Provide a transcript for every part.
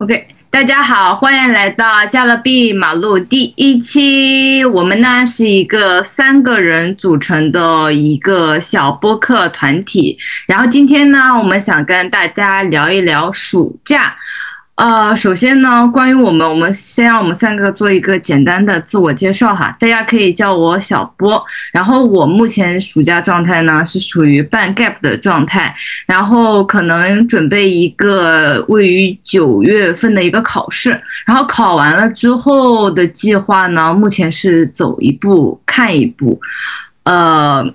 OK，大家好，欢迎来到加勒比马路第一期。我们呢是一个三个人组成的一个小播客团体。然后今天呢，我们想跟大家聊一聊暑假。呃，首先呢，关于我们，我们先让我们三个做一个简单的自我介绍哈。大家可以叫我小波。然后我目前暑假状态呢是属于半 gap 的状态，然后可能准备一个位于九月份的一个考试。然后考完了之后的计划呢，目前是走一步看一步，呃。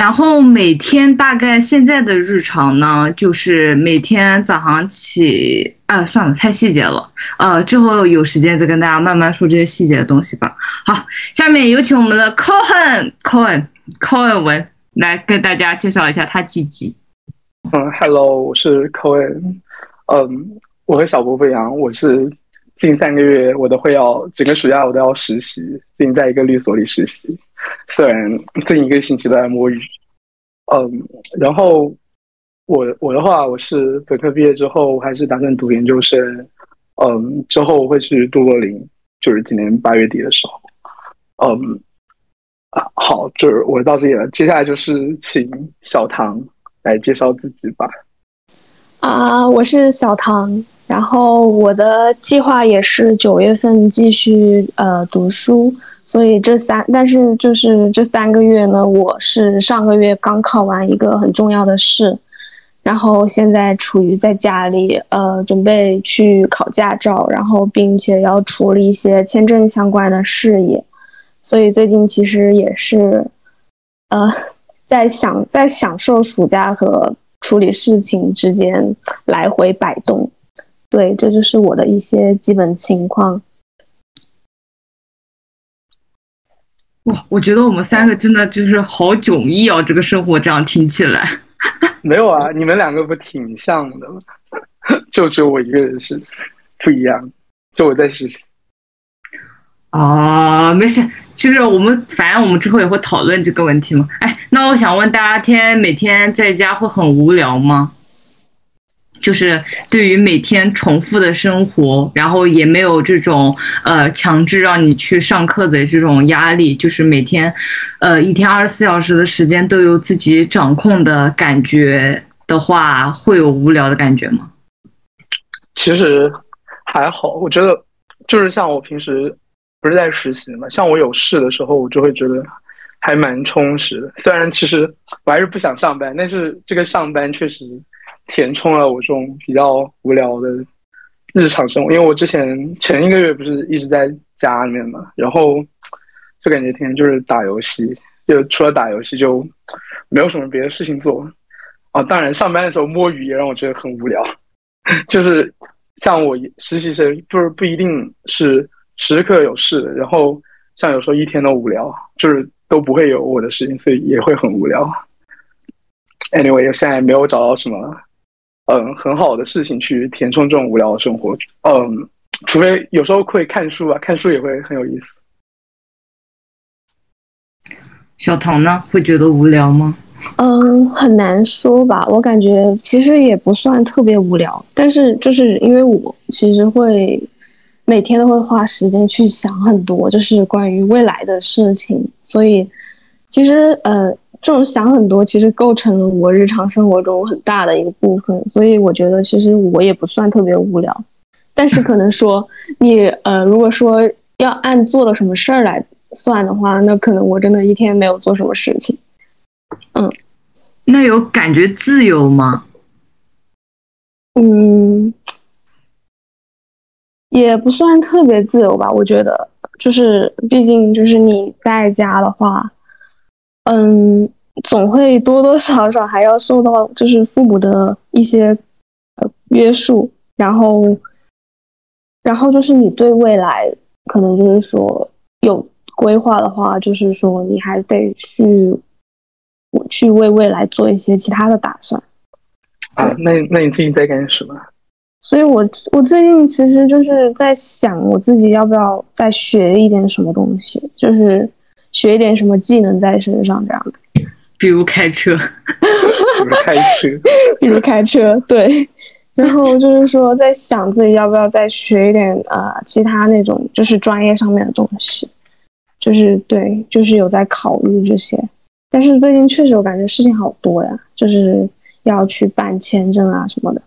然后每天大概现在的日常呢，就是每天早上起，啊，算了，太细节了，呃，之后有时间再跟大家慢慢说这些细节的东西吧。好，下面有请我们的 Cohen，Cohen，Cohen 文来跟大家介绍一下他自己。嗯，Hello，我是 Cohen，嗯，我和小波不一样，我是近三个月我都会要整个暑假我都要实习，并在一个律所里实习。虽然这一个星期都在摸鱼，嗯，然后我我的话，我是本科毕业之后，还是打算读研究生，嗯，之后我会去杜柏林，就是今年八月底的时候，嗯，啊，好，就是我到这里了，接下来就是请小唐来介绍自己吧。啊，我是小唐，然后我的计划也是九月份继续呃读书。所以这三，但是就是这三个月呢，我是上个月刚考完一个很重要的试，然后现在处于在家里，呃，准备去考驾照，然后并且要处理一些签证相关的事宜，所以最近其实也是，呃，在享在享受暑假和处理事情之间来回摆动，对，这就是我的一些基本情况。哇，我觉得我们三个真的就是好迥异哦，这个生活这样听起来。没有啊，你们两个不挺像的吗？就只有我一个人是不一样，就我在实习。哦，没事，就是我们反正我们之后也会讨论这个问题嘛。哎，那我想问大家，天每天在家会很无聊吗？就是对于每天重复的生活，然后也没有这种呃强制让你去上课的这种压力，就是每天，呃一天二十四小时的时间都由自己掌控的感觉的话，会有无聊的感觉吗？其实还好，我觉得就是像我平时不是在实习嘛，像我有事的时候，我就会觉得还蛮充实的。虽然其实我还是不想上班，但是这个上班确实。填充了我这种比较无聊的日常生活，因为我之前前一个月不是一直在家里面嘛，然后就感觉天天就是打游戏，就除了打游戏就没有什么别的事情做啊。当然上班的时候摸鱼也让我觉得很无聊，就是像我实习生，就是不一定是时刻有事，然后像有时候一天都无聊，就是都不会有我的事情，所以也会很无聊。Anyway，现在没有找到什么。嗯，很好的事情去填充这种无聊的生活。嗯，除非有时候会看书啊，看书也会很有意思。小唐呢，会觉得无聊吗？嗯，很难说吧。我感觉其实也不算特别无聊，但是就是因为我其实会每天都会花时间去想很多，就是关于未来的事情，所以其实呃。这种想很多，其实构成了我日常生活中很大的一个部分，所以我觉得其实我也不算特别无聊。但是可能说你呃，如果说要按做了什么事儿来算的话，那可能我真的一天没有做什么事情。嗯，那有感觉自由吗？嗯，也不算特别自由吧。我觉得就是毕竟就是你在家的话。嗯，总会多多少少还要受到就是父母的一些呃约束，然后，然后就是你对未来可能就是说有规划的话，就是说你还得去去为未来做一些其他的打算。啊，那那你最近在干什么？所以我我最近其实就是在想我自己要不要再学一点什么东西，就是。学一点什么技能在身上，这样子，比如开车，比如开车，比如开车，对，然后就是说在想自己要不要再学一点呃其他那种就是专业上面的东西，就是对，就是有在考虑这些。但是最近确实我感觉事情好多呀，就是要去办签证啊什么的。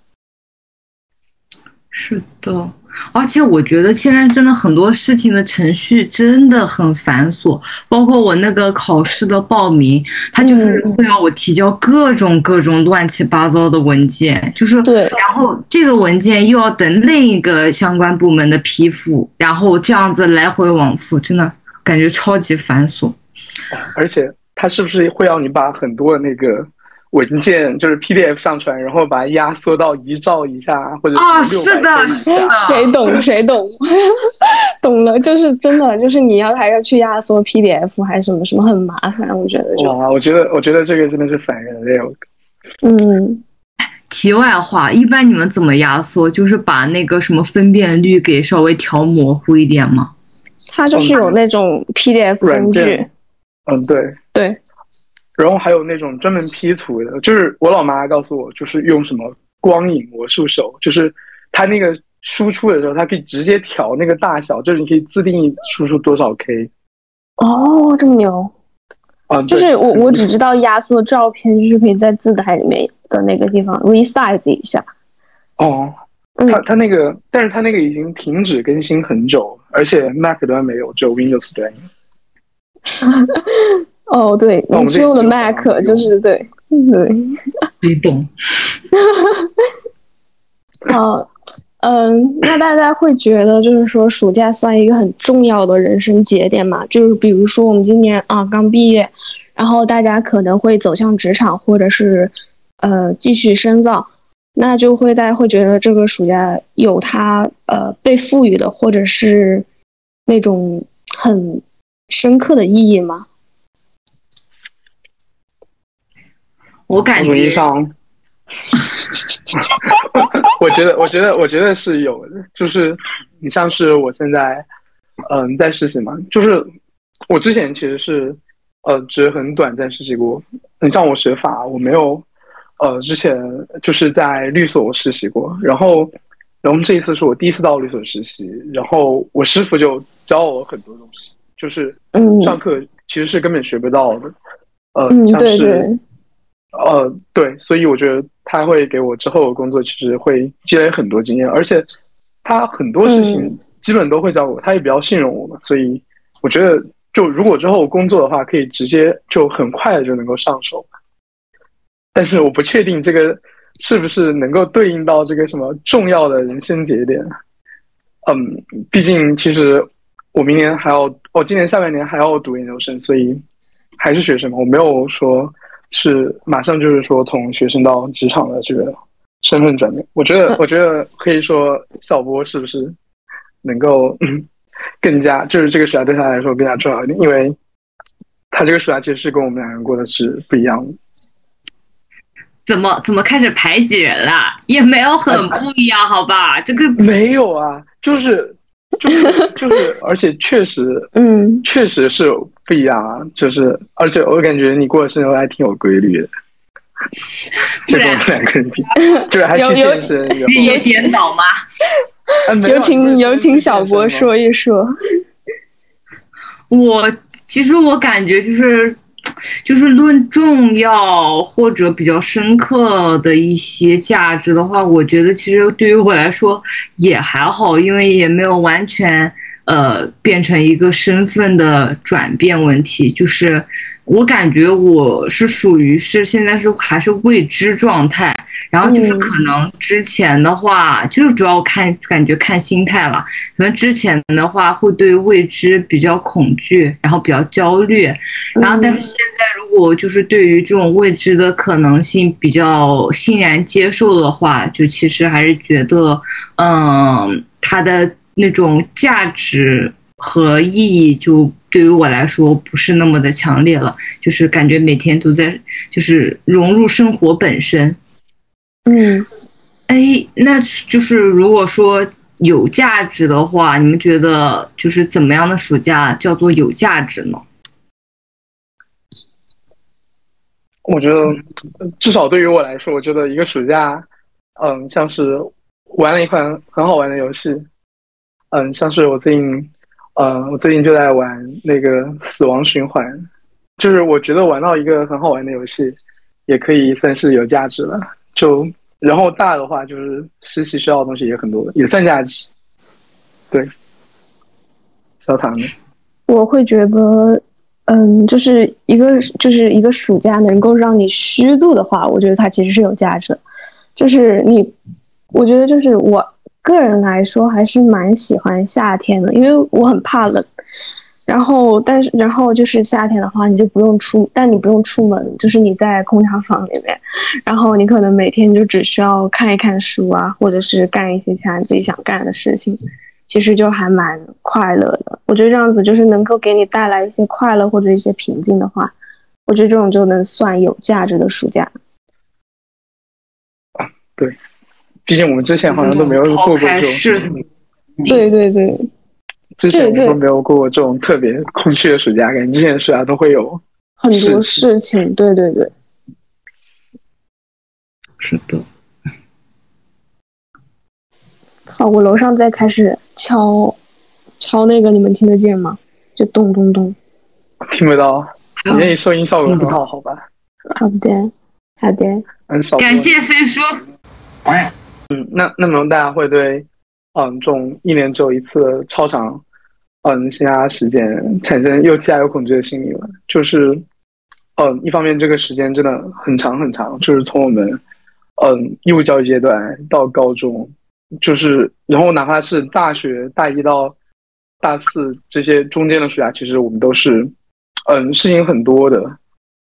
是的，而且我觉得现在真的很多事情的程序真的很繁琐，包括我那个考试的报名，他就是会要我提交各种各种乱七八糟的文件，就是对，然后这个文件又要等另一个相关部门的批复，然后这样子来回往复，真的感觉超级繁琐。而且他是不是会让你把很多的那个？文件就是 PDF 上传，然后把它压缩到一兆以下，或者啊，是的，是的，谁懂谁懂，懂了，就是真的，就是你要还要去压缩 PDF，还是什么什么，很麻烦，我觉得。哇，我觉得，我觉得这个真的是反人类。嗯。题外话，一般你们怎么压缩？就是把那个什么分辨率给稍微调模糊一点吗？它就是有那种 PDF 工具。嗯，对对。然后还有那种专门 P 图的，就是我老妈告诉我，就是用什么光影魔术手，就是它那个输出的时候，它可以直接调那个大小，就是你可以自定义输出多少 K。哦，这么牛！啊，就是我我只知道压缩照片，就是可以在自带里面的那个地方 resize 一下。哦，它它那个，但是它那个已经停止更新很久，而且 Mac 端没有，只有 Windows 端。哦，对，你是用的 Mac，就是对，对，你懂。好，嗯，那大家会觉得，就是说，暑假算一个很重要的人生节点嘛？就是比如说，我们今年啊刚毕业，然后大家可能会走向职场，或者是呃继续深造，那就会大家会觉得这个暑假有它呃被赋予的，或者是那种很深刻的意义吗？我感觉上，我觉得，我觉得，我觉得是有的。就是你像是我现在，嗯，在实习嘛，就是我之前其实是呃只很短暂实习过。你像我学法，我没有呃之前就是在律所实习过。然后，然后这一次是我第一次到律所实习，然后我师傅就教我很多东西，就是上课其实是根本学不到的。呃，像是。呃，对，所以我觉得他会给我之后的工作其实会积累很多经验，而且他很多事情基本都会教我，他也比较信任我嘛，所以我觉得就如果之后工作的话，可以直接就很快的就能够上手。但是我不确定这个是不是能够对应到这个什么重要的人生节点。嗯，毕竟其实我明年还要，我今年下半年还要读研究生，所以还是学生嘛，我没有说。是马上就是说从学生到职场的这个身份转变，我觉得我觉得可以说小波是不是能够更加就是这个暑假对他来说更加重要一点，因为他这个暑假其实是跟我们两人过的是不一样的。怎么怎么开始排挤人了？也没有很不一样，好吧？这个没有啊，就是就是 就是，而且确实，嗯，确实是。不一样啊，就是，而且我感觉你过生日还挺有规律的。就我们两个人比，对，还去健身，有点脑吗？有请有请小博说一说。我其实我感觉就是，就是论重要或者比较深刻的一些价值的话，我觉得其实对于我来说也还好，因为也没有完全。呃，变成一个身份的转变问题，就是我感觉我是属于是现在是还是未知状态，然后就是可能之前的话，就是主要看感觉看心态了，可能之前的话会对未知比较恐惧，然后比较焦虑，然后但是现在如果就是对于这种未知的可能性比较欣然接受的话，就其实还是觉得，嗯，它的。那种价值和意义，就对于我来说不是那么的强烈了，就是感觉每天都在，就是融入生活本身。嗯，哎，那就是如果说有价值的话，你们觉得就是怎么样的暑假叫做有价值呢？我觉得，至少对于我来说，我觉得一个暑假嗯，像是玩了一款很好玩的游戏，嗯，像是我最近，嗯，我最近就在玩那个《死亡循环》，就是我觉得玩到一个很好玩的游戏，也可以算是有价值了。就然后大的话，就是实习需要的东西也很多，也算价值。对，小唐呢？我会觉得，嗯，就是一个就是一个暑假能够让你虚度的话，我觉得它其实是有价值的。就是你，我觉得就是我个人来说还是蛮喜欢夏天的，因为我很怕冷。然后，但是然后就是夏天的话，你就不用出，但你不用出门，就是你在空调房里面，然后你可能每天就只需要看一看书啊，或者是干一些其他自己想干的事情。其实就还蛮快乐的，我觉得这样子就是能够给你带来一些快乐或者一些平静的话，我觉得这种就能算有价值的暑假。啊，对，毕竟我们之前好像都没有过过这种，对对对，之前都没有过过这种特别空虚的暑假，感觉之前暑假都会有很多事情，对对对，是的。好，我楼上在开始敲，敲那个，你们听得见吗？就咚咚咚，听不到。你那里收音效果不好，好吧？好的，好的。感谢飞叔。嗯，那那么大家会对，嗯，这种一年只有一次超长，嗯，新加时间产生又期待又恐惧的心理吗？就是，嗯，一方面这个时间真的很长很长，就是从我们，嗯，义务教育阶段到高中。就是，然后哪怕是大学大一到大四这些中间的暑假，其实我们都是，嗯，事情很多的。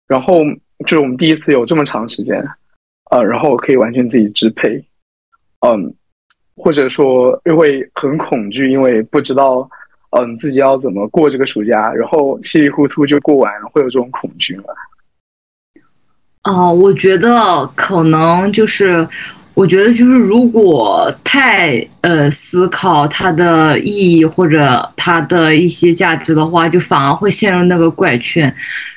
然后就是我们第一次有这么长时间，呃，然后可以完全自己支配，嗯，或者说又会很恐惧，因为不知道，嗯，自己要怎么过这个暑假，然后稀里糊涂就过完了，会有这种恐惧吗？哦，我觉得可能就是。我觉得就是，如果太呃思考它的意义或者它的一些价值的话，就反而会陷入那个怪圈。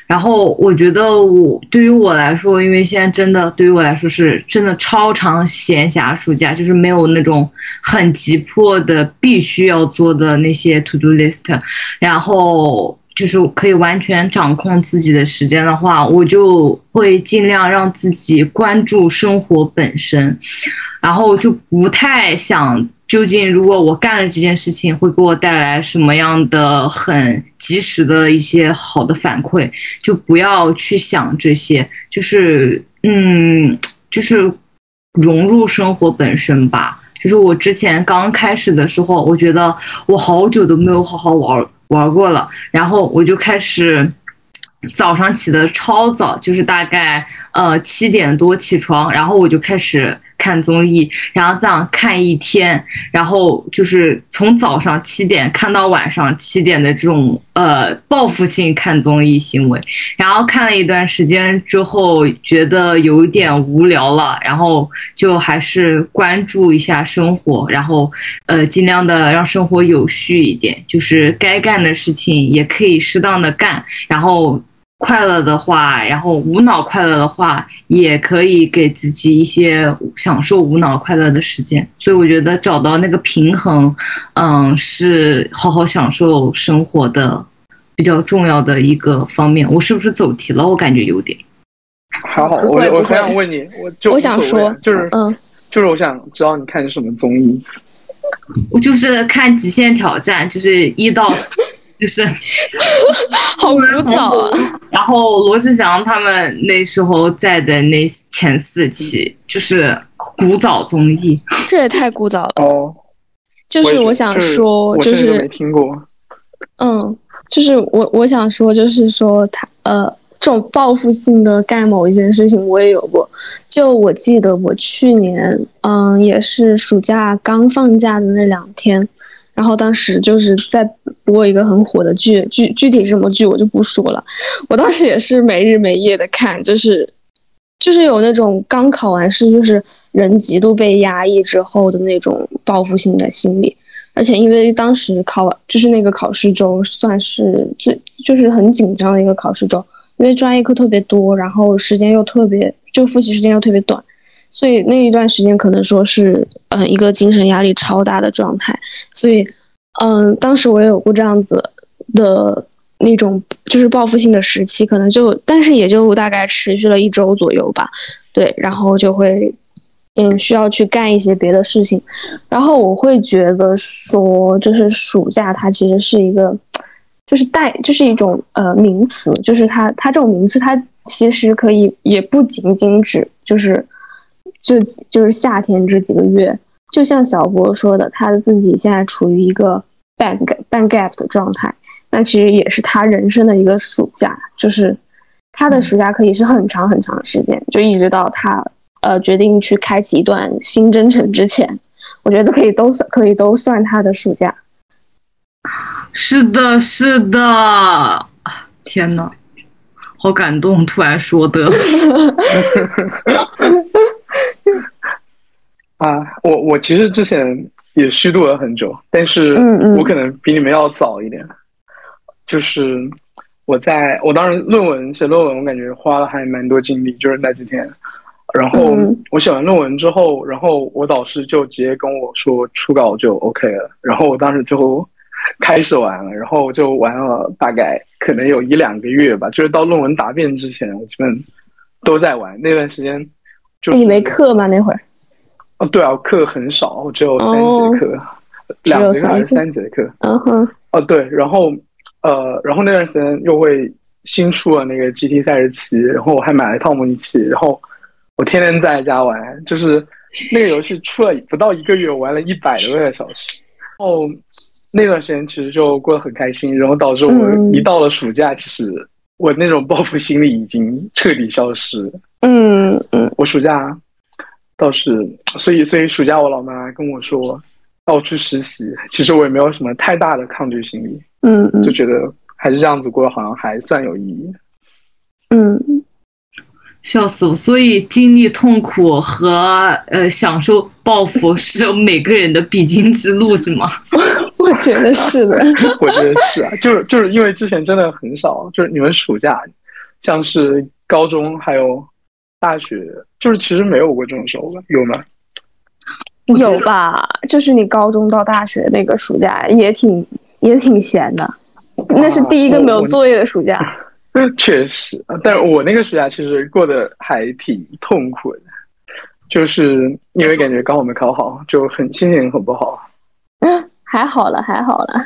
然后我觉得我对于我来说，因为现在真的对于我来说是真的超长闲暇暑假，就是没有那种很急迫的必须要做的那些 to do list，然后。就是可以完全掌控自己的时间的话，我就会尽量让自己关注生活本身，然后就不太想究竟如果我干了这件事情会给我带来什么样的很及时的一些好的反馈，就不要去想这些，就是嗯，就是融入生活本身吧。就是我之前刚开始的时候，我觉得我好久都没有好好玩。玩过了，然后我就开始早上起的超早，就是大概呃七点多起床，然后我就开始。看综艺，然后这样看一天，然后就是从早上七点看到晚上七点的这种呃报复性看综艺行为，然后看了一段时间之后，觉得有一点无聊了，然后就还是关注一下生活，然后呃尽量的让生活有序一点，就是该干的事情也可以适当的干，然后。快乐的话，然后无脑快乐的话，也可以给自己一些享受无脑快乐的时间。所以我觉得找到那个平衡，嗯，是好好享受生活的比较重要的一个方面。我是不是走题了？我感觉有点。还好，我我很想问你，我就我想说，就是嗯，就是我想知道你看什么综艺。我就是看《极限挑战》，就是一到。就是 好古早啊！然后罗志祥他们那时候在的那前四期就是古早综艺，这也太古早了哦。就是我想说，就是没听过。嗯，就是我我想说，就是说他呃，这种报复性的干某一件事情，我也有过。就我记得我去年嗯，也是暑假刚放假的那两天。然后当时就是在播一个很火的剧，剧具体什么剧我就不说了。我当时也是没日没夜的看，就是就是有那种刚考完试，就是人极度被压抑之后的那种报复性的心理。而且因为当时考就是那个考试周，算是最就是很紧张的一个考试周，因为专业课特别多，然后时间又特别就复习时间又特别短。所以那一段时间可能说是嗯一个精神压力超大的状态，所以嗯当时我也有过这样子的那种就是报复性的时期，可能就但是也就大概持续了一周左右吧，对，然后就会嗯需要去干一些别的事情，然后我会觉得说就是暑假它其实是一个。就是带，就是一种呃名词，就是它它这种名词，它其实可以也不仅仅指就是这就是夏天这几个月，就像小博说的，他自己现在处于一个半半 gap 的状态，那其实也是他人生的一个暑假，就是他的暑假可以是很长很长的时间，就一直到他呃决定去开启一段新征程之前，我觉得可以都算可以都算他的暑假。是的，是的，天呐，好感动！突然说的。啊，我我其实之前也虚度了很久，但是我可能比你们要早一点。就是我在我当时论文写论文，我感觉花了还蛮多精力，就是那几天。然后我写完论文之后，然后我导师就直接跟我说初稿就 OK 了。然后我当时就。开始玩了，然后就玩了大概可能有一两个月吧，就是到论文答辩之前，我基本都在玩。那段时间，就你没课吗？那会儿？哦，对啊，课很少，我只有三节课，两节课还是三节课？嗯哼。哦，对，然后呃，然后那段时间又会新出了那个 GT 赛事七，然后我还买了一套模拟器，然后我天天在家玩，就是那个游戏出了不到一个月，我玩了一百多个小时，然后。那段时间其实就过得很开心，然后导致我一到了暑假，其实我那种报复心理已经彻底消失。嗯嗯，我暑假倒是，所以所以暑假我老妈跟我说要去实习，其实我也没有什么太大的抗拒心理。嗯嗯，就觉得还是这样子过，好像还算有意义。嗯。笑死我！所以经历痛苦和呃享受报复 是每个人的必经之路，是吗？我觉得是的。我觉得是啊，就是就是因为之前真的很少，就是你们暑假，像是高中还有大学，就是其实没有过这种时候吧？有吗？有吧？就是你高中到大学那个暑假也挺也挺闲的，那是第一个没有作业的暑假。确实，但是我那个暑假其实过得还挺痛苦的，就是因为感觉刚我没考好，就很心情很不好。还好了，还好了。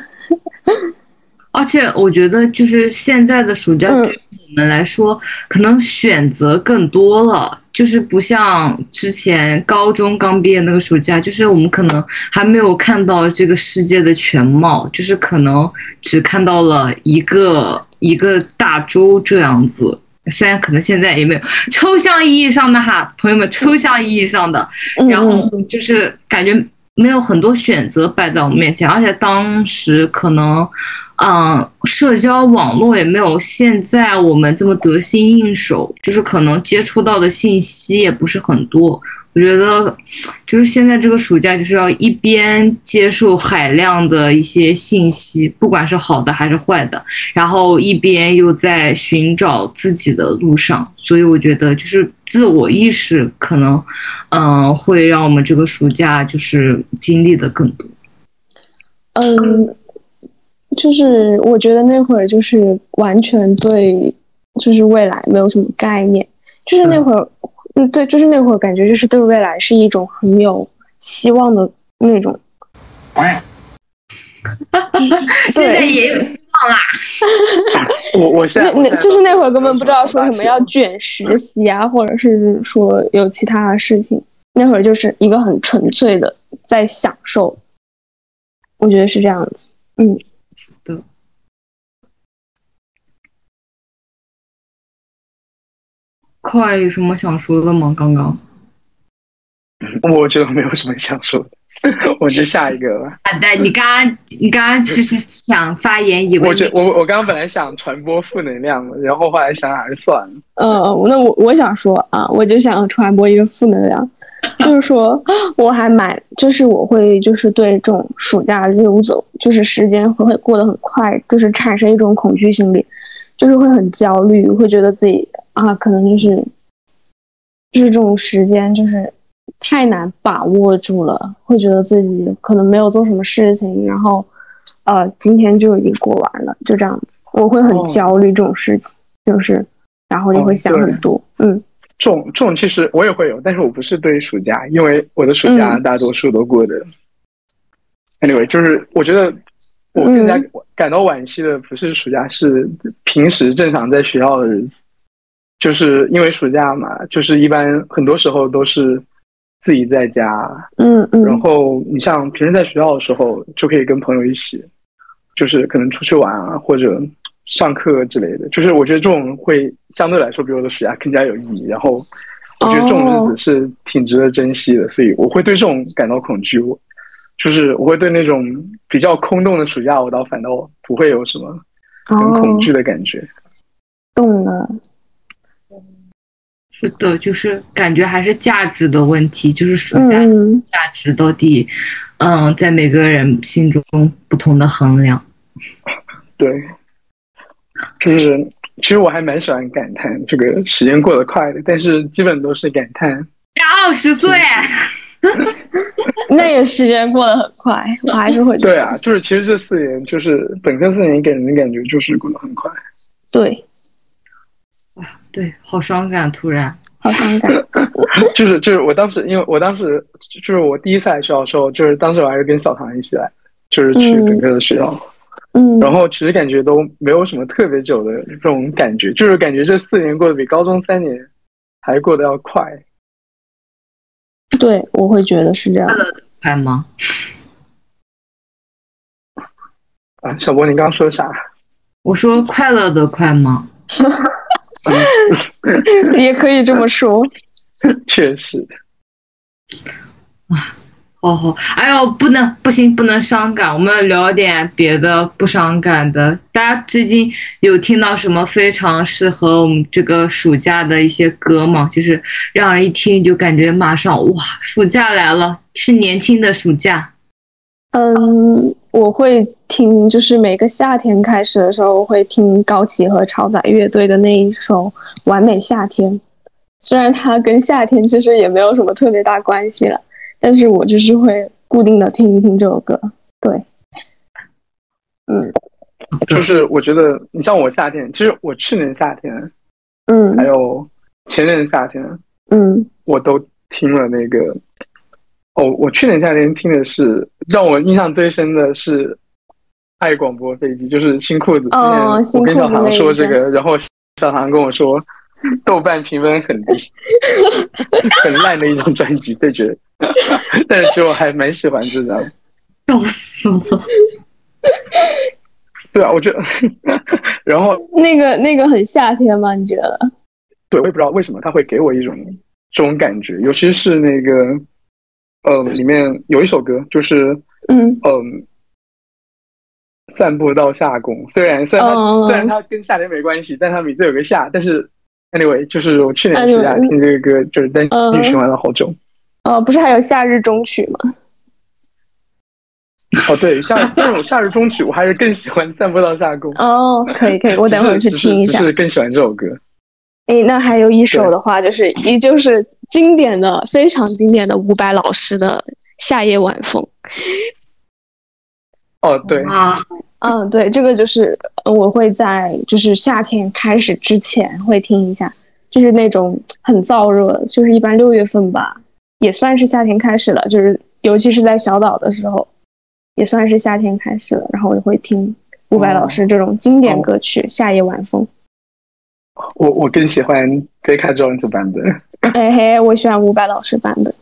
而且我觉得，就是现在的暑假们来说，可能选择更多了，就是不像之前高中刚毕业那个暑假，就是我们可能还没有看到这个世界的全貌，就是可能只看到了一个。一个大洲这样子，虽然可能现在也没有抽象意义上的哈，朋友们，抽象意义上的，然后就是感觉没有很多选择摆在我们面前，而且当时可能，嗯，社交网络也没有现在我们这么得心应手，就是可能接触到的信息也不是很多。我觉得，就是现在这个暑假，就是要一边接受海量的一些信息，不管是好的还是坏的，然后一边又在寻找自己的路上。所以我觉得，就是自我意识可能，嗯，会让我们这个暑假就是经历的更多。嗯，就是我觉得那会儿就是完全对，就是未来没有什么概念，就是那会儿。嗯，对，就是那会儿感觉就是对未来是一种很有希望的那种。现在也有希望啦。我我现在那就是那会儿根本不知道说什么要卷实习啊，或者是说有其他的事情。那会儿就是一个很纯粹的在享受，我觉得是这样子。嗯。快有什么想说的吗？刚刚，我觉得没有什么想说的，我就下一个吧。好的，你刚刚你刚刚就是想发言，以为我觉我我刚刚本来想传播负能量的，然后后来想还是算了。嗯，那我我想说啊，我就想传播一个负能量，就是说 我还蛮，就是我会就是对这种暑假溜走，就是时间会过得很快，就是产生一种恐惧心理，就是会很焦虑，会觉得自己。啊，可能就是，就是这种时间，就是太难把握住了，会觉得自己可能没有做什么事情，然后呃今天就已经过完了，就这样子，我会很哦焦虑这种事情，就是然后就会想很多，嗯这种这种其实我也会有，但是我不是对暑假，因为我的暑假嗯大多数都过的。Anyway，就是我觉得我更加嗯感到惋惜的不是暑假，是平时正常在学校的日子。就是因为暑假嘛，就是一般很多时候都是自己在家，嗯嗯然嗯后你像平时在学校的时候，就可以跟朋友一起，就是可能出去玩啊，或者上课之类的。就是我觉得这种会相对来说比我的暑假更加有意义。然后我觉得这种日子是挺值得珍惜的，所以我会对这种感到恐惧。我就是我会对那种比较空洞的暑假，我倒反倒不会有什么很恐哦，惧的感觉。懂了，是的，就是感觉还是价值的问题，就是暑假价值到底，嗯，在每个人心中不同的衡量。对，就是其实我还蛮喜欢感叹这个时间过得快的，但是基本都是感叹。二十岁，那也时间过得很快，我还是会觉得对啊，就是其实这四年，就是本科四年给人的感觉就是过得很快。对，对，好伤感，突然。好伤感，就是就是我当时，因为我当时就是我第一次来学校的时候，就是当时我还是跟小唐一起来，就是去嗯本科的学校，嗯然后其实感觉都没有什么特别久的这种感觉，就是感觉这四年过得比高中三年还过得要快。对，我会觉得是这样快。乐的快吗？啊，小波，你刚刚说啥？我说快乐的快吗？也可以这么说。确实，哦吼，哎呦，不能，不行，不能伤感，我们聊点别的不伤感的。大家最近有听到什么非常适合我们这个暑假的一些歌吗？就是让人一听就感觉马上哇，暑假来了，是年轻的暑假。嗯，我会听，就是每个夏天开始的时候，我会听高旗和超载乐队的那一首《完美夏天》。虽然它跟夏天其实也没有什么特别大关系了，但是我就是会固定的听一听这首歌。对，嗯就是我觉得你像我夏天，其实我去年夏天嗯还有前年夏天，嗯我都听了那个。哦，我去年夏天听的是让我印象最深的是《爱广播飞机》，就是新裤子。我新裤子跟小唐说这个，然后小唐跟我说，豆瓣评分很低，很烂的一张专辑，对觉得。但是其实我还蛮喜欢这张。笑死了！对啊，我觉得，然后 那个那个很夏天吗？你觉得？对我也不知道为什么他会给我一种这种感觉，尤其是那个，呃，里面有一首歌，就是嗯嗯，散步到夏宫。虽然虽然虽然它跟夏天没关系，但它名字有个夏。但是 anyway，就是我去年暑假听这个歌，就是单曲循环了好久。哦，不是还有夏日中曲吗？哦，对，夏那种夏日中曲，我还是更喜欢散步到夏宫。哦，可以可以，我等会儿去听一下就。是更喜欢这首歌。诶，那还有一首的话，就是依旧是经典的、非常经典的伍佰老师的《夏夜晚风》。哦，对，啊，嗯，对，这个就是呃我会在就是夏天开始之前会听一下，就是那种很燥热，就是一般六月份吧，也算是夏天开始了，就是尤其是在小岛的时候，也算是夏天开始了，然后我就会听伍佰老师这种经典歌曲《夏夜晚风》。我我更喜欢 Decca Jones 版本，哎嘿，我喜欢伍佰老师版的。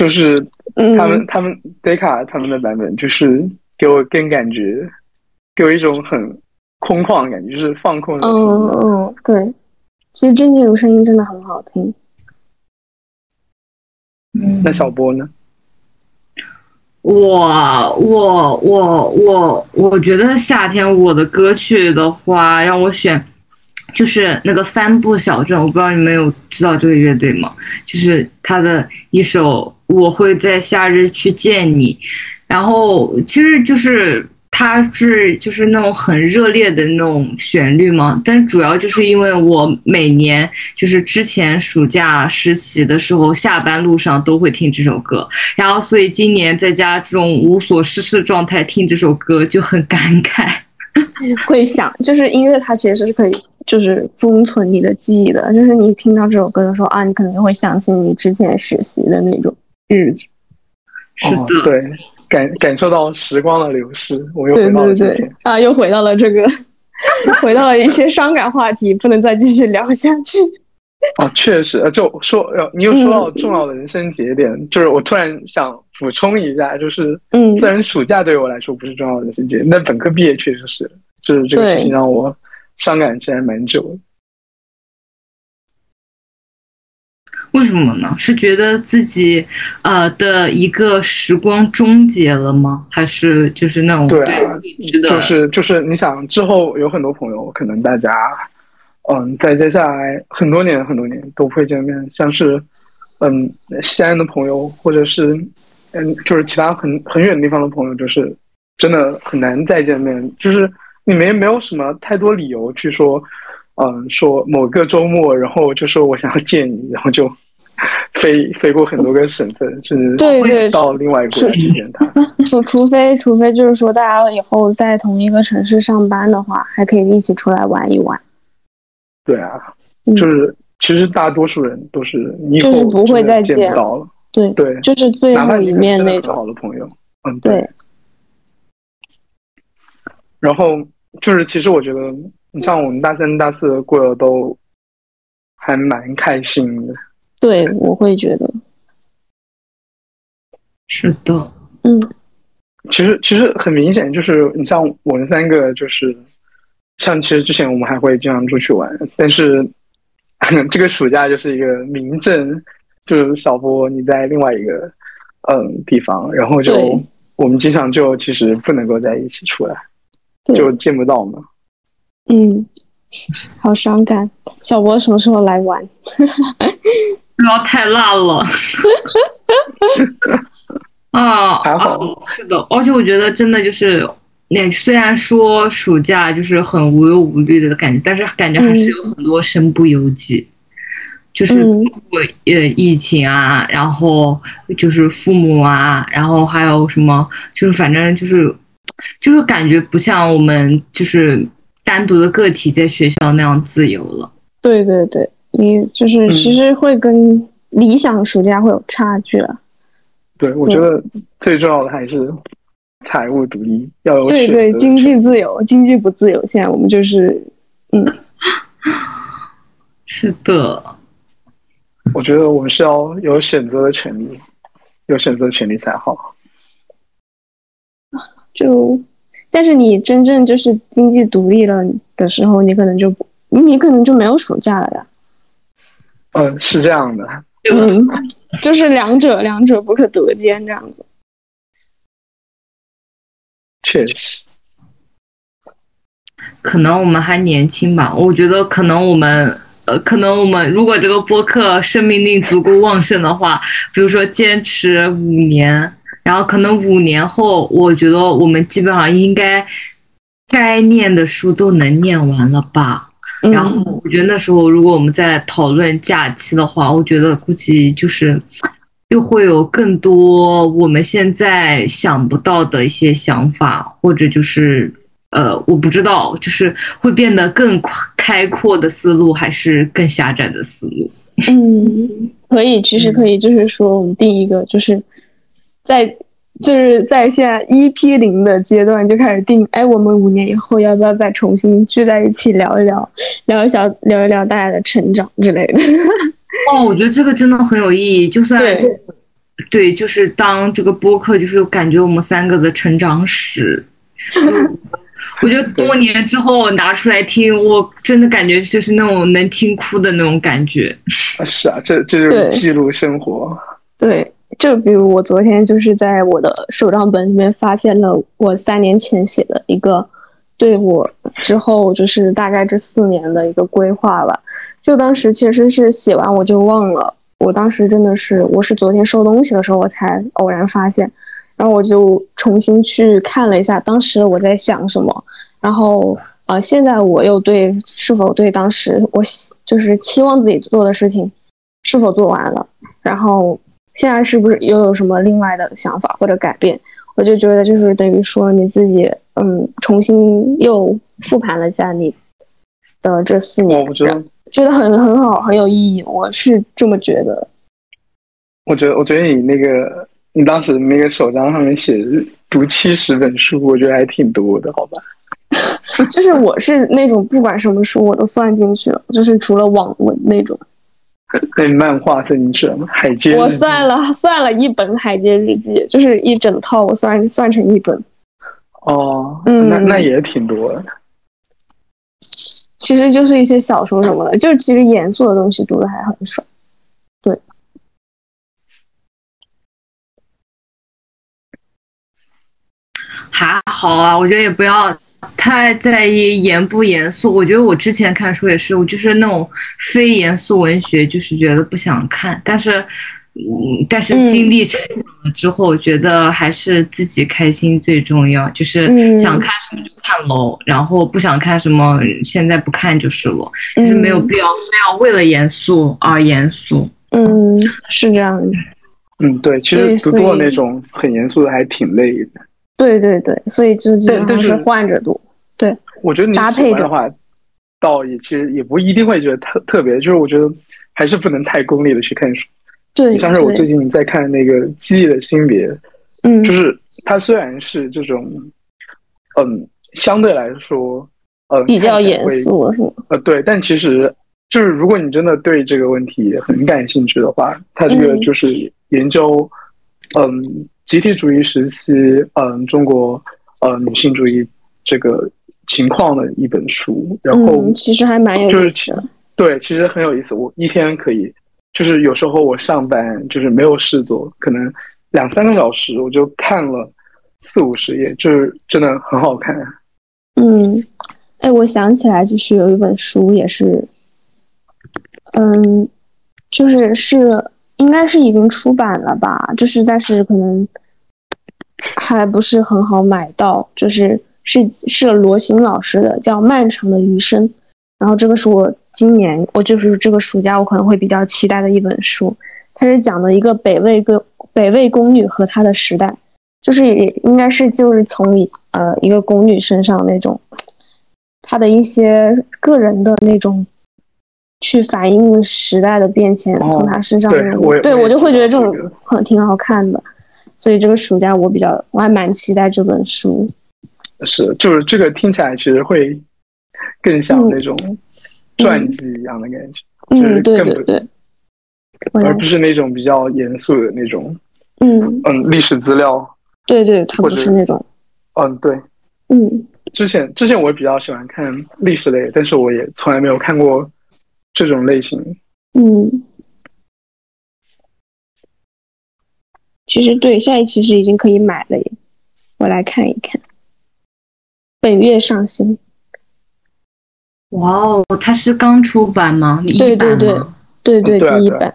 就是嗯，他们、他们 Decca 他们的版本，就是给我更感觉，给我一种很空旷的感觉，就是放空的嗯感觉。嗯嗯，对，其实郑静茹声音真的很好听。嗯那小波呢？我我我我我觉得夏天我的歌曲的话，让我选就是那个帆布小镇，我不知道你们有知道这个乐队吗？就是他的一首《我会在夏日去见你》，然后其实就是它是就是那种很热烈的那种旋律嘛，但主要就是因为我每年就是之前暑假实习的时候，下班路上都会听这首歌，然后所以今年在家这种无所事事状态听这首歌就很感慨，会想就是音乐它其实是可以就是封存你的记忆的，就是你听到这首歌的时候啊，你可能就会想起你之前实习的那种日子。是的，对。感感受到时光的流逝，我又回到了之前啊，又回到了这个，回到了一些伤感话题，不能再继续聊下去。哦，确实，就说呃，你又说到重要的人生节点，就是我突然想补充一下，就是嗯，虽然暑假对我来说不是重要的人生节点，但本科毕业确实是，就是这个事情让我伤感起来蛮久。为什么呢？是觉得自己呃的一个时光终结了吗？还是就是那种对就是就是你想之后有很多朋友，可能大家嗯在接下来很多年很多年都不会见面，像是嗯西安的朋友，或者是嗯就是其他很很远地方的朋友，就是真的很难再见面。就是你们也没有什么太多理由去说。嗯，说某个周末，然后就说我想要见你，然后就飞飞过很多个省份，甚至到另外一个国去见他。除除非除非就是说大家以后在同一个城市上班的话，还可以一起出来玩一玩。对啊，就是其实大多数人都是你就是不会再见不到了。对对，就是最后一面那种好的朋友。嗯，对。然后就是其实我觉得。你像我们大三、大四过得都还蛮开心的，对，我会觉得是的，嗯，其实其实很明显，就是你像我们三个，就是像其实之前我们还会经常出去玩，但是 这个暑假就是一个明证，就是小波你在另外一个嗯地方，然后就我们经常就其实不能够在一起出来，就见不到嘛。嗯，好伤感。小博什么时候来玩？不要太辣了。啊，还好。是的，而且我觉得真的就是，那虽然说暑假就是很无忧无虑的感觉，但是感觉还是有很多身不由己。就是包括呃疫情啊，然后就是父母啊，然后还有什么，就是反正就是就是感觉不像我们就是。单独的个体在学校那样自由了，对对对，你就是其实会跟理想暑假会有差距了。对，我觉得最重要的还是财务独立，要有对对经济自由，经济不自由，现在我们就是嗯，是的，我觉得我们是要有选择的权利，有选择的权利才好。就。但是你真正就是经济独立了的时候，你可能就不，你可能就没有暑假了呀。嗯，是这样的。嗯，就是两者两者不可得兼这样子。确实。可能我们还年轻吧，我觉得可能我们呃，可能我们如果这个播客生命力足够旺盛的话，比如说坚持五年。然后可能五年后，我觉得我们基本上应该该念的书都能念完了吧。然后我觉得那时候如果我们在讨论假期的话，我觉得估计就是又会有更多我们现在想不到的一些想法，或者就是呃，我不知道，就是会变得更开阔的思路，还是更狭窄的思路。嗯，可以，其实可以，就是说我们定一个就是。在就是在现在一 P 零的阶段就开始定，哎，我们五年以后要不要再重新聚在一起聊一聊，聊一小聊一聊大家的成长之类的。哦，我觉得这个真的很有意义。就算对，就是当这个播客，就是感觉我们三个的成长史。我觉得多年之后拿出来听，我真的感觉就是那种能听哭的那种感觉。是啊，这这就是记录生活。对。就比如我昨天就是在我的手账本里面发现了我三年前写的一个对我之后就是大概这四年的一个规划吧。就当时其实是写完我就忘了，我当时真的是我是昨天收东西的时候我才偶然发现，然后我就重新去看了一下当时我在想什么，然后呃，现在我又对是否对当时我就是期望自己做的事情是否做完了，然后现在是不是又有什么另外的想法或者改变？我就觉得就是等于说你自己嗯，重新又复盘了一下你的这四年，我觉得觉得很很好，很有意义，我是这么觉得。我觉得，我觉得你那个，你当时那个手账上面写读七十本书，我觉得还挺多的，好吧？就是我是那种不管什么书我都算进去了，就是除了网文那种。那漫画算进去了吗？海街我算了算了一本《海街日记》，就是一整套，我算算成一本。哦，嗯，那那也挺多的。其实就是一些小说什么的，就是其实严肃的东西读的还很少。对。还好啊，我觉得也不要太在意严不严肃。我觉得我之前看书也是，我就是那种非严肃文学，就是觉得不想看。但是，嗯，但是经历成长了之后，我觉得还是自己开心最重要。就是想看什么就看喽，然后不想看什么，现在不看就是了。就是没有必要非要为了严肃而严肃。嗯，是这样子。嗯，对，其实读多了那种很严肃的还挺累的。对对对，所以就基本上是换着读。对，我觉得你搭配的话，倒也其实也不一定会觉得特特别，就是我觉得还是不能太功利的去看书。对，像是我最近在看那个《记忆的性别》，嗯，就是它虽然是这种，嗯，相对来说，呃，比较严肃是吗？呃，对，但其实就是如果你真的对这个问题很感兴趣的话，它这个就是研究，嗯。集体主义时期，嗯，中国呃女性主义这个情况的一本书，然后其实还蛮有意思的。对，其实很有意思。我一天可以，就是有时候我上班就是没有事做，可能两三个小时我就看了四五十页，就是真的很好看。嗯，哎，我想起来，就是有一本书也是，嗯，就是是应该是已经出版了吧，就是但是可能。还不是很好买到，就是是是罗新老师的，叫《漫长的余生》，然后这个是我今年我就是这个暑假我可能会比较期待的一本书。它是讲的一个北魏宫北魏宫女和她的时代，就是也应该是就是从一呃一个宫女身上那种，她的一些个人的那种，去反映时代的变迁，从他身上对我就会觉得这种很挺好看的。所以这个暑假我比较，我还蛮期待这本书。是，就是这个听起来其实会更像那种传记一样的感觉，嗯，对对对，而不是那种比较严肃的那种，嗯嗯，历史资料。对对，它不是那种。嗯，对。嗯，之前之前我比较喜欢看历史类，但是我也从来没有看过这种类型。嗯。其实对，下一期是已经可以买了耶，我来看一看。本月上新。哇哦，它是刚出版吗？对对对，对对第一版。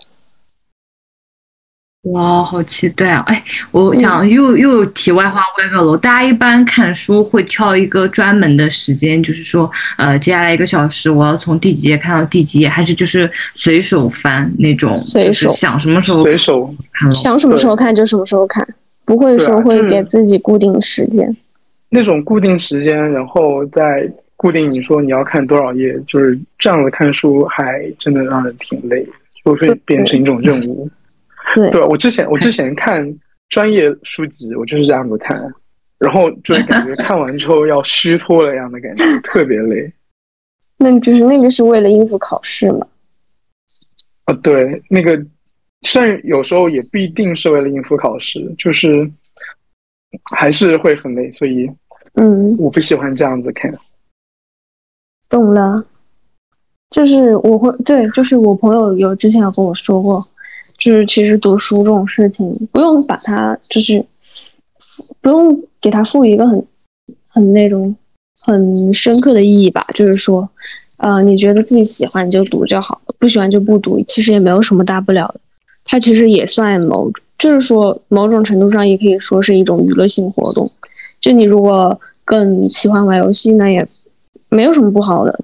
哇，好期待啊！哎，我想又又有题外话问个了，大家一般看书会挑一个专门的时间，就是说，呃，接下来一个小时我要从第几页看到第几页，还是就是随手翻那种？随手想什么时候随手看，想什么时候看就什么时候看，不会说会给自己固定时间。那种固定时间，然后再固定你说你要看多少页，就是这样子看书，还真的让人挺累，除非变成一种任务。对，我之前我之前看专业书籍，我就是这样子看，然后就会感觉 看完之后要虚脱了一样的感觉，特别累。那就是那个是为了应付考试吗？啊，对，那个虽然有时候也不一定是为了应付考试，就是还是会很累，所以嗯，我不喜欢这样子看。懂了，就是我会对，就是我朋友有之前有跟我说过。就是其实读书这种事情，不用把它就是不用给它赋予一个很很那种很深刻的意义吧。就是说，呃，你觉得自己喜欢你就读就好了，不喜欢就不读，其实也没有什么大不了的。它其实也算某就是说某种程度上也可以说是一种娱乐性活动。就你如果更喜欢玩游戏，那也没有什么不好的，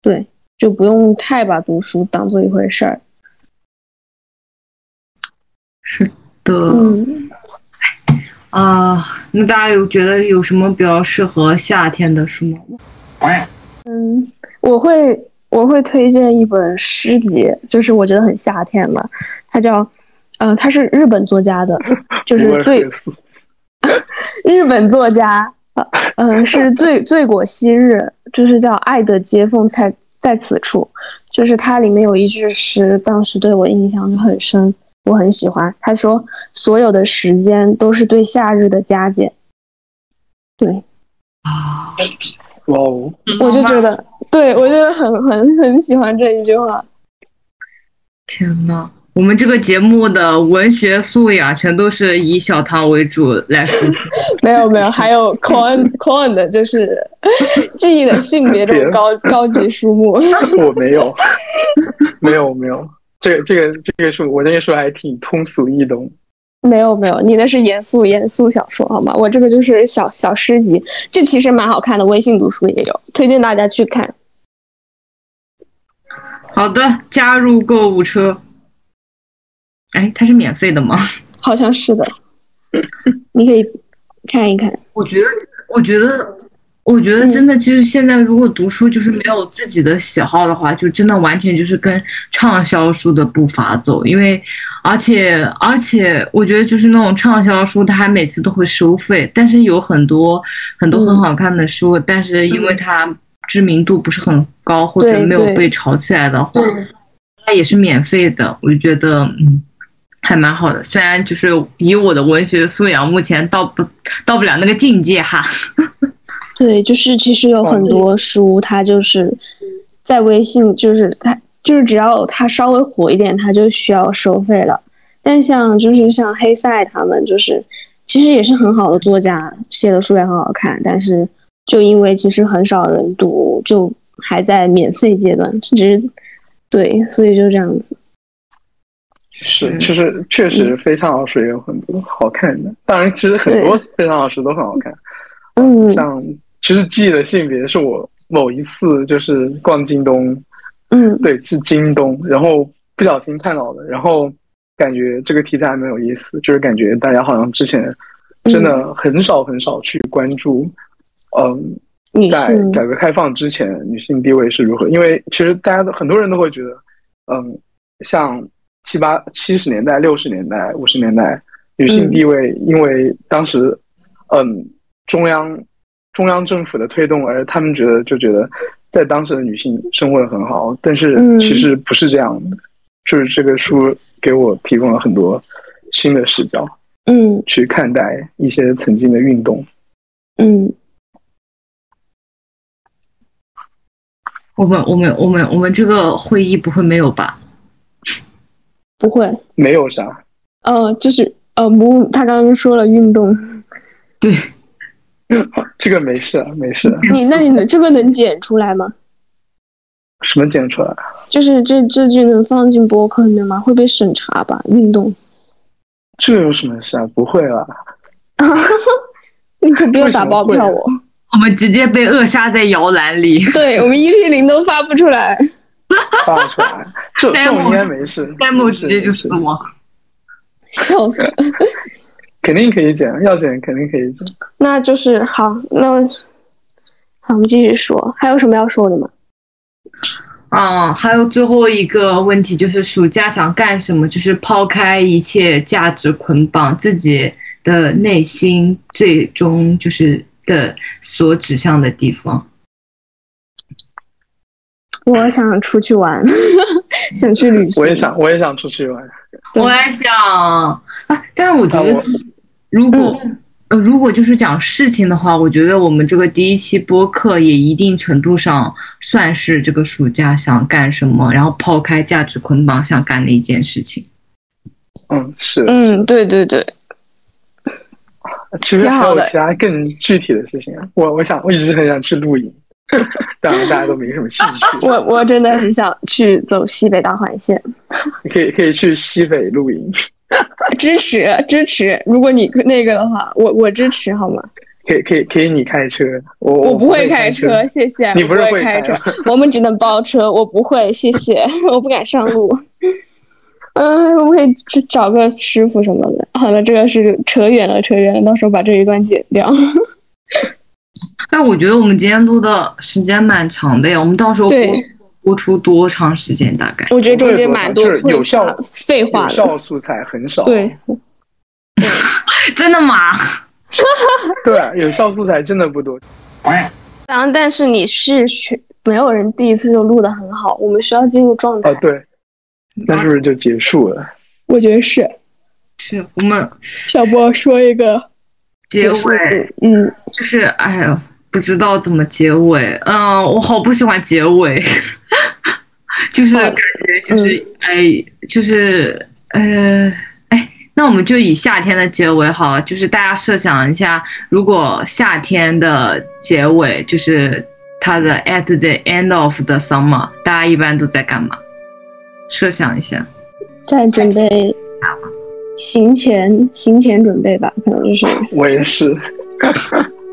对，就不用太把读书当做一回事儿。是的，嗯，啊，那大家有觉得有什么比较适合夏天的书吗？嗯，我会我会推荐一本诗集，就是我觉得很夏天嘛，它叫，呃，它是日本作家的，就是最 日本作家，呃，嗯，是最醉果昔日，就是叫爱的接缝在在此处，就是它里面有一句诗，当时对我印象就很深，我很喜欢。他说：“所有的时间都是对夏日的加减。”对，啊，哇哦，我就觉得，对我觉得很 很很喜欢这一句话。天呐，我们这个节目的文学素养全都是以小唐为主来输出。没有没有，还有 Cohen Cohen 的就是记忆的性别这种高高级书目。我没有，没有没有，这个这个这个书，我那个书还挺通俗易懂。没有没有，你那是严肃严肃小说好吗？我这个就是小小诗集，这其实蛮好看的，微信读书也有，推荐大家去看。好的，加入购物车。哎，它是免费的吗？好像是的，你可以看一看。我觉得，我觉得，我觉得真的，其实现在如果读书就是没有自己的喜好的话，就真的完全就是跟畅销书的步伐走。因为，而且，而且，我觉得就是那种畅销书，它还每次都会收费。但是有很多很多很好看的书，但是因为它知名度不是很高，或者没有被炒起来的话，它也是免费的。我就觉得，嗯。还蛮好的，虽然就是以我的文学素养，目前到不到不了那个境界哈。对，就是其实有很多书，它就是在微信，就是它就是只要它稍微火一点，它就需要收费了。但像就是像黑塞他们，就是其实也是很好的作家，写的书也很好看，但是就因为其实很少人读，就还在免费阶段，只是对，所以就这样子。是，其实确实非常老师也有很多好看的，当然其实很多非常老师都很好看。嗯，像其实记的性别是我某一次就是逛京东，嗯，对，是京东，然后不小心看到的，然后感觉这个题材还蛮有意思，就是感觉大家好像之前真的很少很少去关注，嗯，在改革开放之前女性地位是如何，因为其实大家都很多人都会觉得，嗯，像。七八七十年代、六十年代、五十年代，女性地位因为当时，嗯，中央中央政府的推动，而他们觉得就觉得在当时的女性生活的很好，但是其实不是这样的。就是这个书给我提供了很多新的视角，嗯，去看待一些曾经的运动，嗯。我们我们我们我们这个会议不会没有吧？不会，没有啥。呃，就是呃，不，他刚刚说了运动。对，这个没事，没事。你那你能这个能剪出来吗？什么剪出来？就是这这句能放进博客里面吗？会被审查吧？运动。这有什么事啊？不会吧。你可不要打包票我。我们直接被扼杀在摇篮里。对我们一 P 零都发不出来。发出来，这这应该没事。弹幕直接就死亡，笑死！肯定可以剪，要剪肯定可以剪。那就是好，那好，我们继续说，还有什么要说的吗？啊，还有最后一个问题就是暑假想干什么？就是抛开一切价值捆绑，自己的内心最终就是的所指向的地方。我想出去玩，想去旅行。我也想，我也想出去玩。我也想啊，但是我觉得，如果呃，如果就是讲事情的话，我觉得我们这个第一期播客也一定程度上算是这个暑假想干什么，然后抛开价值捆绑想干的一件事情。嗯，是。嗯，对对对。其实还有其他更具体的事情啊，我我想我一直很想去露营。当然，大家都没什么兴趣。我我真的很想去走西北大环线。你 可以可以去西北露营。支持支持。如果你那个的话，我我支持好吗？可以可以可以，你开车，我我不会开车，谢谢。你不是会开车，我们只能包车，我不会，谢谢，我不敢上路。嗯，我们可以去找个师傅什么的。好了，这个是扯远了，扯远了，到时候把这一段剪掉。但我觉得我们今天录的时间蛮长的呀，我们到时候播播出多长时间？大概？我觉得中间蛮多有效废话，有效素材很少。对，真的吗？对，有效素材真的不多。当然，但是你是没有人第一次就录的很好，我们需要进入状态。啊，对。那是不是就结束了？我觉得是，是我们小波说一个结尾，嗯，就是哎呀，不知道怎么结尾，嗯，我好不喜欢结尾，就是感觉就是哎，就是呃，哎，那我们就以夏天的结尾好了，就是大家设想一下，如果夏天的结尾就是它的 at the end of the summer，大家一般都在干嘛？设想一下，在准备行前行前准备吧，可能就是。我也是，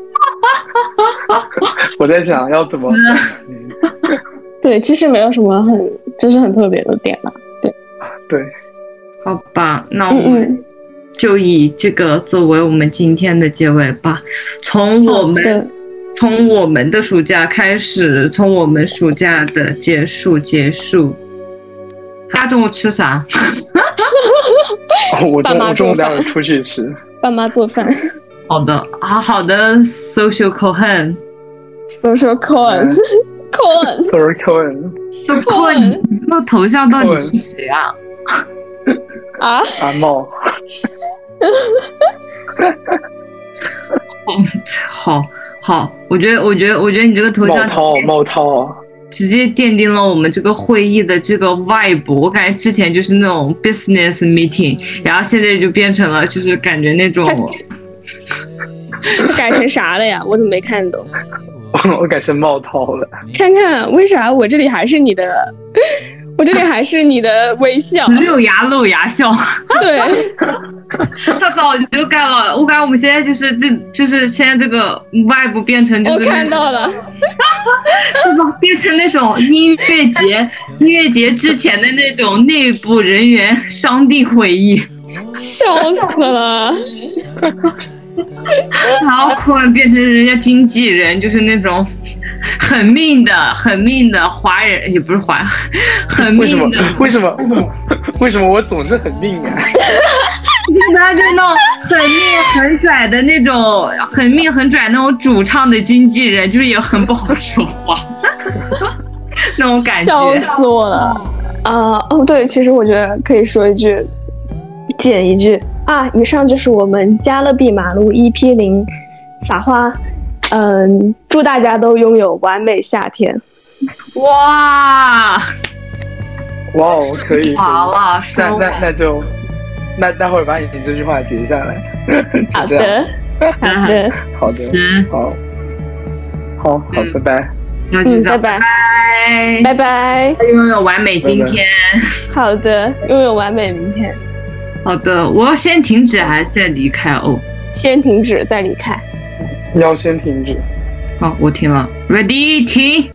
我在想要怎么对，其实没有什么很就是很特别的点了，对。对，好吧，那我们就以这个作为我们今天的结尾吧。从我们从我们的暑假开始，从我们暑假的结束结束。大家中午吃啥？我中我中午待会出去吃。爸妈做饭。好的，好好的，social Cohen，social Cohen，Cohen，social Cohen。个 头像到底是谁啊？啊？阿茂。好好，我觉得，我觉得，我觉得你这个头像。茂涛，茂涛。直接奠定了我们这个会议的这个 vibe，我感觉之前就是那种 business meeting，然后现在就变成了就是感觉那种，改成啥了呀？我怎么没看懂？我改成冒涛了。看看为啥我这里还是你的？我这里还是你的微笑，露牙露牙笑。对，他早就改了。我感觉我们现在就是这就是现在这个外部变成就是我看到了，是吧？变成那种音乐节 音乐节之前的那种内部人员商定会议，笑死了。然后突然变成人家经纪人，就是那种很命的、很命的华人，也不是华，很命的。为什么？为什么？为什么我总是很命啊？就他就那种很命很拽的那种，很命很拽那种主唱的经纪人，就是也很不好说话，那种感觉。笑死我了！啊哦，对，其实我觉得可以说一句，剪一句。啊！以上就是我们加勒比马路 EP 零撒花，嗯，祝大家都拥有完美夏天。哇！哇哦，可以！好了，那那那就那待会儿把你这句话截下来。好的，好的，好的，好，好好，拜拜。嗯，拜拜，拜拜，拥有完美今天。好的，拥有完美明天。好的，我要先停止还是再离开哦？先停止再离开。要先停止。好，我停了。Ready，停。